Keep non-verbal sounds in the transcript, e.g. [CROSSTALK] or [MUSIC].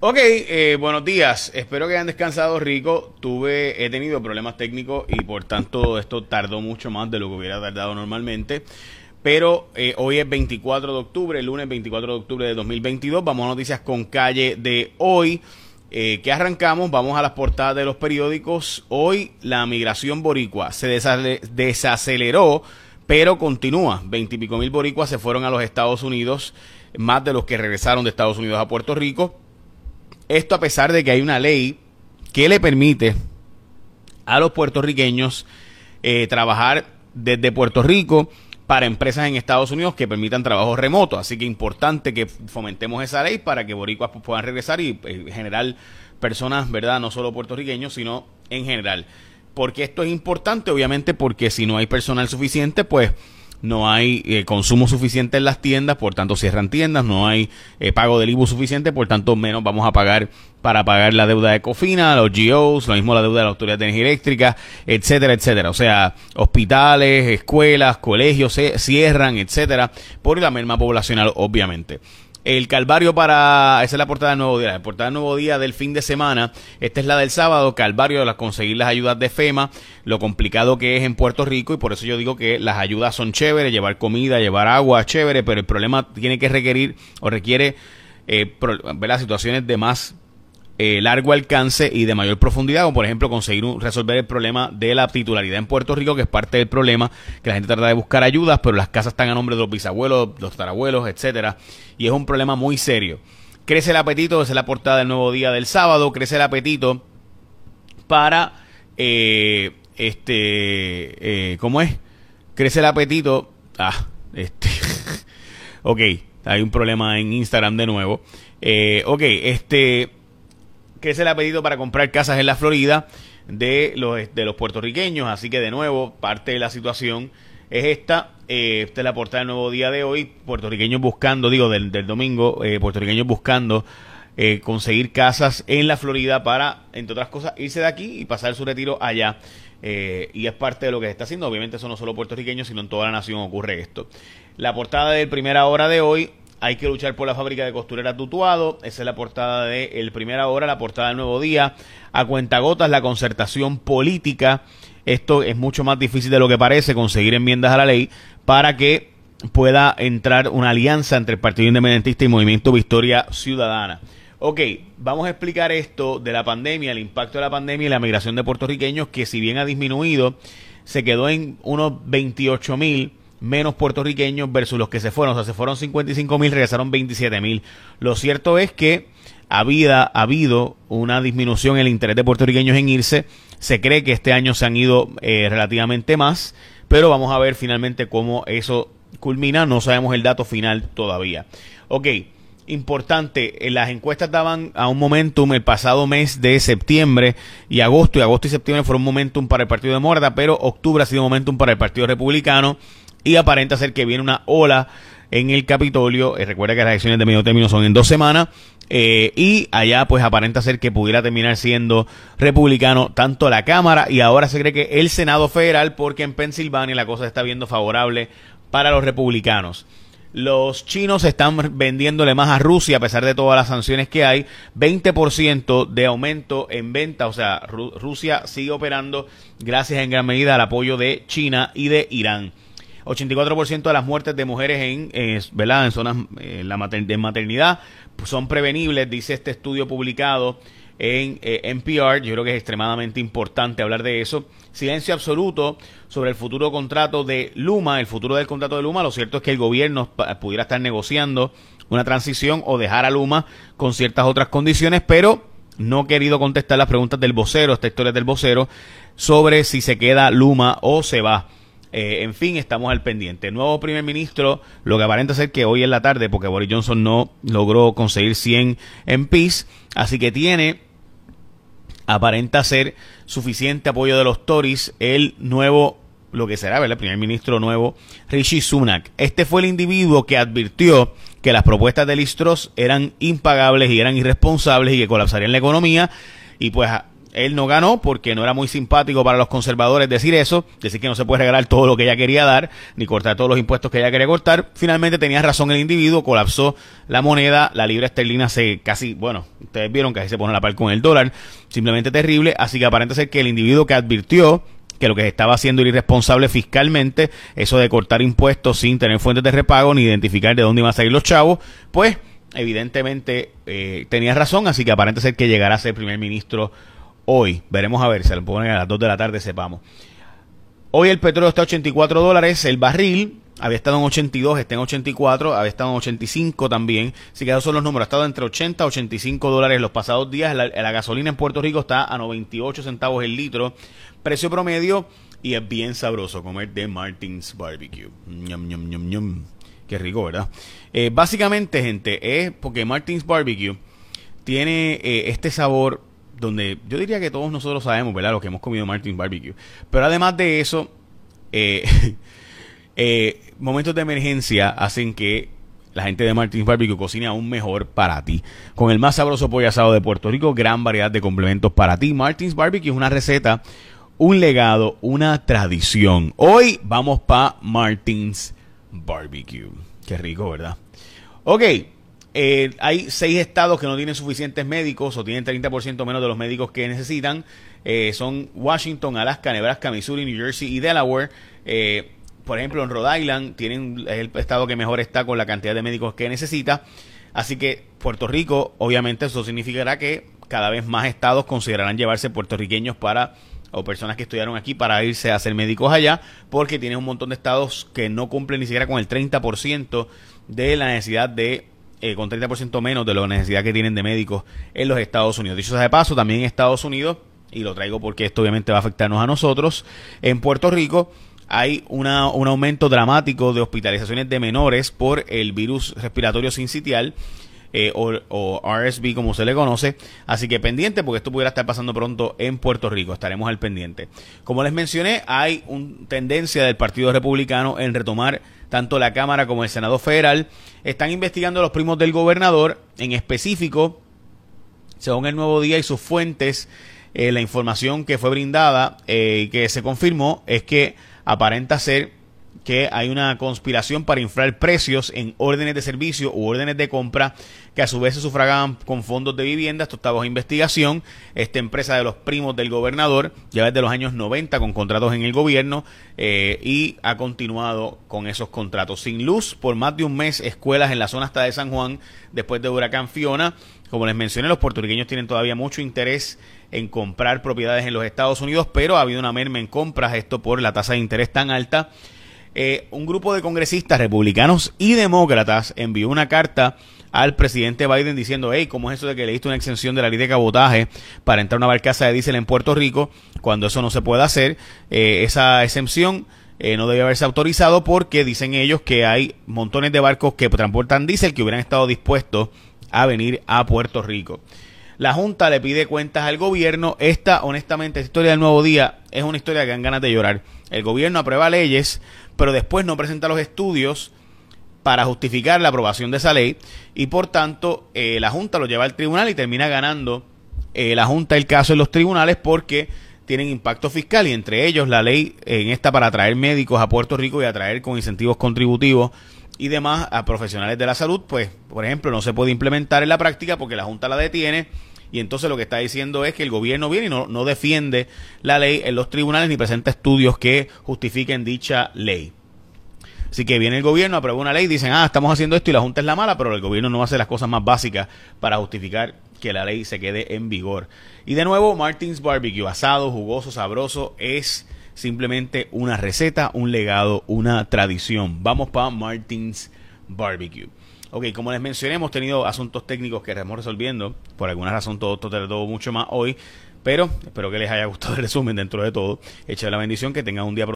Ok, eh, buenos días. Espero que hayan descansado rico. Tuve, he tenido problemas técnicos y por tanto esto tardó mucho más de lo que hubiera tardado normalmente. Pero eh, hoy es 24 de octubre, lunes 24 de octubre de 2022. Vamos a noticias con calle de hoy. Eh, que arrancamos, vamos a las portadas de los periódicos. Hoy la migración boricua se desaceleró, pero continúa. Veintipico mil boricuas se fueron a los Estados Unidos, más de los que regresaron de Estados Unidos a Puerto Rico esto a pesar de que hay una ley que le permite a los puertorriqueños eh, trabajar desde Puerto Rico para empresas en Estados Unidos que permitan trabajo remoto. Así que importante que fomentemos esa ley para que boricuas puedan regresar y eh, generar personas, ¿verdad? No solo puertorriqueños, sino en general. Porque esto es importante, obviamente, porque si no hay personal suficiente, pues no hay eh, consumo suficiente en las tiendas, por tanto cierran tiendas, no hay eh, pago del IBU suficiente, por tanto menos vamos a pagar para pagar la deuda de Cofina, los GOs, lo mismo la deuda de la Autoridad de Energía Eléctrica, etcétera, etcétera. O sea, hospitales, escuelas, colegios se cierran, etcétera, por la merma poblacional, obviamente. El Calvario para. Esa es la portada del nuevo día. La portada del nuevo día del fin de semana. Esta es la del sábado. Calvario de conseguir las ayudas de FEMA. Lo complicado que es en Puerto Rico. Y por eso yo digo que las ayudas son chéveres. Llevar comida, llevar agua, chévere. Pero el problema tiene que requerir o requiere eh, las situaciones de más eh, largo alcance y de mayor profundidad, como por ejemplo conseguir resolver el problema de la titularidad en Puerto Rico, que es parte del problema, que la gente trata de buscar ayudas, pero las casas están a nombre de los bisabuelos, los tarabuelos, etcétera, y es un problema muy serio. Crece el apetito, esa es la portada del nuevo día del sábado, crece el apetito para eh, este eh, ¿cómo es? Crece el apetito. Ah, este. [LAUGHS] ok, hay un problema en Instagram de nuevo. Ok, este que se le ha pedido para comprar casas en la Florida de los, de los puertorriqueños. Así que de nuevo, parte de la situación es esta. Eh, esta es la portada del nuevo día de hoy. Puertorriqueños buscando, digo, del, del domingo, eh, puertorriqueños buscando eh, conseguir casas en la Florida para, entre otras cosas, irse de aquí y pasar su retiro allá. y es parte de lo que se está haciendo. Obviamente, eso no solo puertorriqueños, sino en toda la nación ocurre esto. La portada de primera hora de hoy hay que luchar por la fábrica de costurera Tutuado. Esa es la portada de El Primera Hora, la portada del Nuevo Día. A cuentagotas, la concertación política. Esto es mucho más difícil de lo que parece, conseguir enmiendas a la ley para que pueda entrar una alianza entre el Partido Independentista y Movimiento Victoria Ciudadana. Ok, vamos a explicar esto de la pandemia, el impacto de la pandemia y la migración de puertorriqueños, que si bien ha disminuido, se quedó en unos 28 mil menos puertorriqueños versus los que se fueron. O sea, se fueron 55 mil, regresaron 27 mil. Lo cierto es que había, ha habido una disminución en el interés de puertorriqueños en irse. Se cree que este año se han ido eh, relativamente más, pero vamos a ver finalmente cómo eso culmina. No sabemos el dato final todavía. Ok, importante, eh, las encuestas daban a un momentum el pasado mes de septiembre y agosto, y agosto y septiembre fueron momentum para el Partido de Morda, pero octubre ha sido un momentum para el Partido Republicano y aparenta ser que viene una ola en el Capitolio. Eh, recuerda que las elecciones de medio término son en dos semanas. Eh, y allá pues aparenta ser que pudiera terminar siendo republicano tanto la Cámara y ahora se cree que el Senado federal porque en Pensilvania la cosa está viendo favorable para los republicanos. Los chinos están vendiéndole más a Rusia a pesar de todas las sanciones que hay. 20% de aumento en venta. O sea, Rusia sigue operando gracias en gran medida al apoyo de China y de Irán. 84% de las muertes de mujeres en, eh, ¿verdad? en zonas eh, de maternidad son prevenibles, dice este estudio publicado en eh, NPR. Yo creo que es extremadamente importante hablar de eso. Silencio absoluto sobre el futuro contrato de Luma, el futuro del contrato de Luma. Lo cierto es que el gobierno pudiera estar negociando una transición o dejar a Luma con ciertas otras condiciones, pero no ha querido contestar las preguntas del vocero, esta historia del vocero, sobre si se queda Luma o se va. Eh, en fin, estamos al pendiente. Nuevo primer ministro, lo que aparenta ser que hoy en la tarde, porque Boris Johnson no logró conseguir 100 MPs, así que tiene, aparenta ser suficiente apoyo de los Tories, el nuevo, lo que será, ¿verdad? El primer ministro nuevo, Rishi Sunak. Este fue el individuo que advirtió que las propuestas de Listros eran impagables y eran irresponsables y que colapsarían la economía, y pues él no ganó porque no era muy simpático para los conservadores decir eso, decir que no se puede regalar todo lo que ella quería dar, ni cortar todos los impuestos que ella quería cortar. Finalmente tenía razón el individuo, colapsó la moneda, la libra esterlina se casi, bueno, ustedes vieron que ahí se pone la par con el dólar, simplemente terrible, así que aparenta ser que el individuo que advirtió que lo que estaba haciendo era irresponsable fiscalmente, eso de cortar impuestos sin tener fuentes de repago ni identificar de dónde iban a salir los chavos, pues evidentemente eh, tenía razón, así que aparenta ser que llegará a ser primer ministro hoy. Veremos a ver, se lo ponen a las 2 de la tarde, sepamos. Hoy el petróleo está a 84 dólares, el barril había estado en 82, está en 84, había estado en 85 también. Así que esos son los números. Ha estado entre 80 y 85 dólares los pasados días. La, gasolina en Puerto Rico está a 98 centavos el litro. Precio promedio. Y es bien sabroso comer de Martins Barbecue. Ñam, ñam, ñam, ñam. Qué rico, ¿verdad? Eh, básicamente, gente, es porque Martins Barbecue tiene eh, este sabor donde yo diría que todos nosotros sabemos, ¿verdad? Lo que hemos comido Martins Barbecue. Pero además de eso, eh, [LAUGHS] eh, momentos de emergencia hacen que la gente de Martins Barbecue cocine aún mejor para ti. Con el más sabroso pollo asado de Puerto Rico, gran variedad de complementos para ti. Martins Barbecue es una receta, un legado, una tradición. Hoy vamos para Martins Barbecue. Qué rico, ¿verdad? Ok, eh, hay seis estados que no tienen suficientes médicos o tienen 30% menos de los médicos que necesitan. Eh, son Washington, Alaska, Nebraska, Missouri, New Jersey y Delaware. Eh, por ejemplo, en Rhode Island tienen, el estado que mejor está con la cantidad de médicos que necesita. Así que Puerto Rico, obviamente, eso significará que cada vez más estados considerarán llevarse puertorriqueños para o personas que estudiaron aquí para irse a ser médicos allá, porque tienen un montón de estados que no cumplen ni siquiera con el 30% de la necesidad de, eh, con 30% menos de la necesidad que tienen de médicos en los Estados Unidos. Dicho sea de paso, también en Estados Unidos, y lo traigo porque esto obviamente va a afectarnos a nosotros, en Puerto Rico hay una, un aumento dramático de hospitalizaciones de menores por el virus respiratorio sincitial. Eh, o, RSV como se le conoce. Así que pendiente porque esto pudiera estar pasando pronto en Puerto Rico. Estaremos al pendiente. Como les mencioné, hay una tendencia del Partido Republicano en retomar tanto la Cámara como el Senado Federal. Están investigando a los primos del gobernador. En específico, según el Nuevo Día y sus fuentes, eh, la información que fue brindada y eh, que se confirmó es que aparenta ser que hay una conspiración para inflar precios en órdenes de servicio u órdenes de compra que a su vez se sufragaban con fondos de vivienda. Esto está bajo investigación. Esta empresa de los primos del gobernador ya desde los años 90 con contratos en el gobierno eh, y ha continuado con esos contratos. Sin luz por más de un mes, escuelas en la zona hasta de San Juan después de huracán Fiona. Como les mencioné, los puertorriqueños tienen todavía mucho interés en comprar propiedades en los Estados Unidos, pero ha habido una merma en compras, esto por la tasa de interés tan alta. Eh, un grupo de congresistas republicanos y demócratas envió una carta al presidente Biden diciendo, hey, ¿cómo es eso de que le diste una exención de la ley de cabotaje para entrar a una barcaza de diésel en Puerto Rico cuando eso no se puede hacer? Eh, esa exención eh, no debe haberse autorizado porque dicen ellos que hay montones de barcos que transportan diésel que hubieran estado dispuestos a venir a Puerto Rico. La Junta le pide cuentas al gobierno. Esta, honestamente, esta historia del nuevo día es una historia que dan ganas de llorar. El gobierno aprueba leyes, pero después no presenta los estudios para justificar la aprobación de esa ley y por tanto eh, la Junta lo lleva al tribunal y termina ganando eh, la Junta el caso en los tribunales porque tienen impacto fiscal y entre ellos la ley en esta para atraer médicos a Puerto Rico y atraer con incentivos contributivos y demás a profesionales de la salud, pues, por ejemplo, no se puede implementar en la práctica porque la Junta la detiene y entonces lo que está diciendo es que el gobierno viene y no, no defiende la ley en los tribunales ni presenta estudios que justifiquen dicha ley. Así que viene el gobierno, aprueba una ley, dicen, ah, estamos haciendo esto y la Junta es la mala, pero el gobierno no hace las cosas más básicas para justificar que la ley se quede en vigor. Y de nuevo, Martins Barbecue, asado, jugoso, sabroso, es simplemente una receta, un legado, una tradición. Vamos para Martins Barbecue. Ok, como les mencioné, hemos tenido asuntos técnicos que estamos resolviendo. Por alguna razón todo esto tardó mucho más hoy. Pero espero que les haya gustado el resumen dentro de todo. Echa la bendición, que tengan un día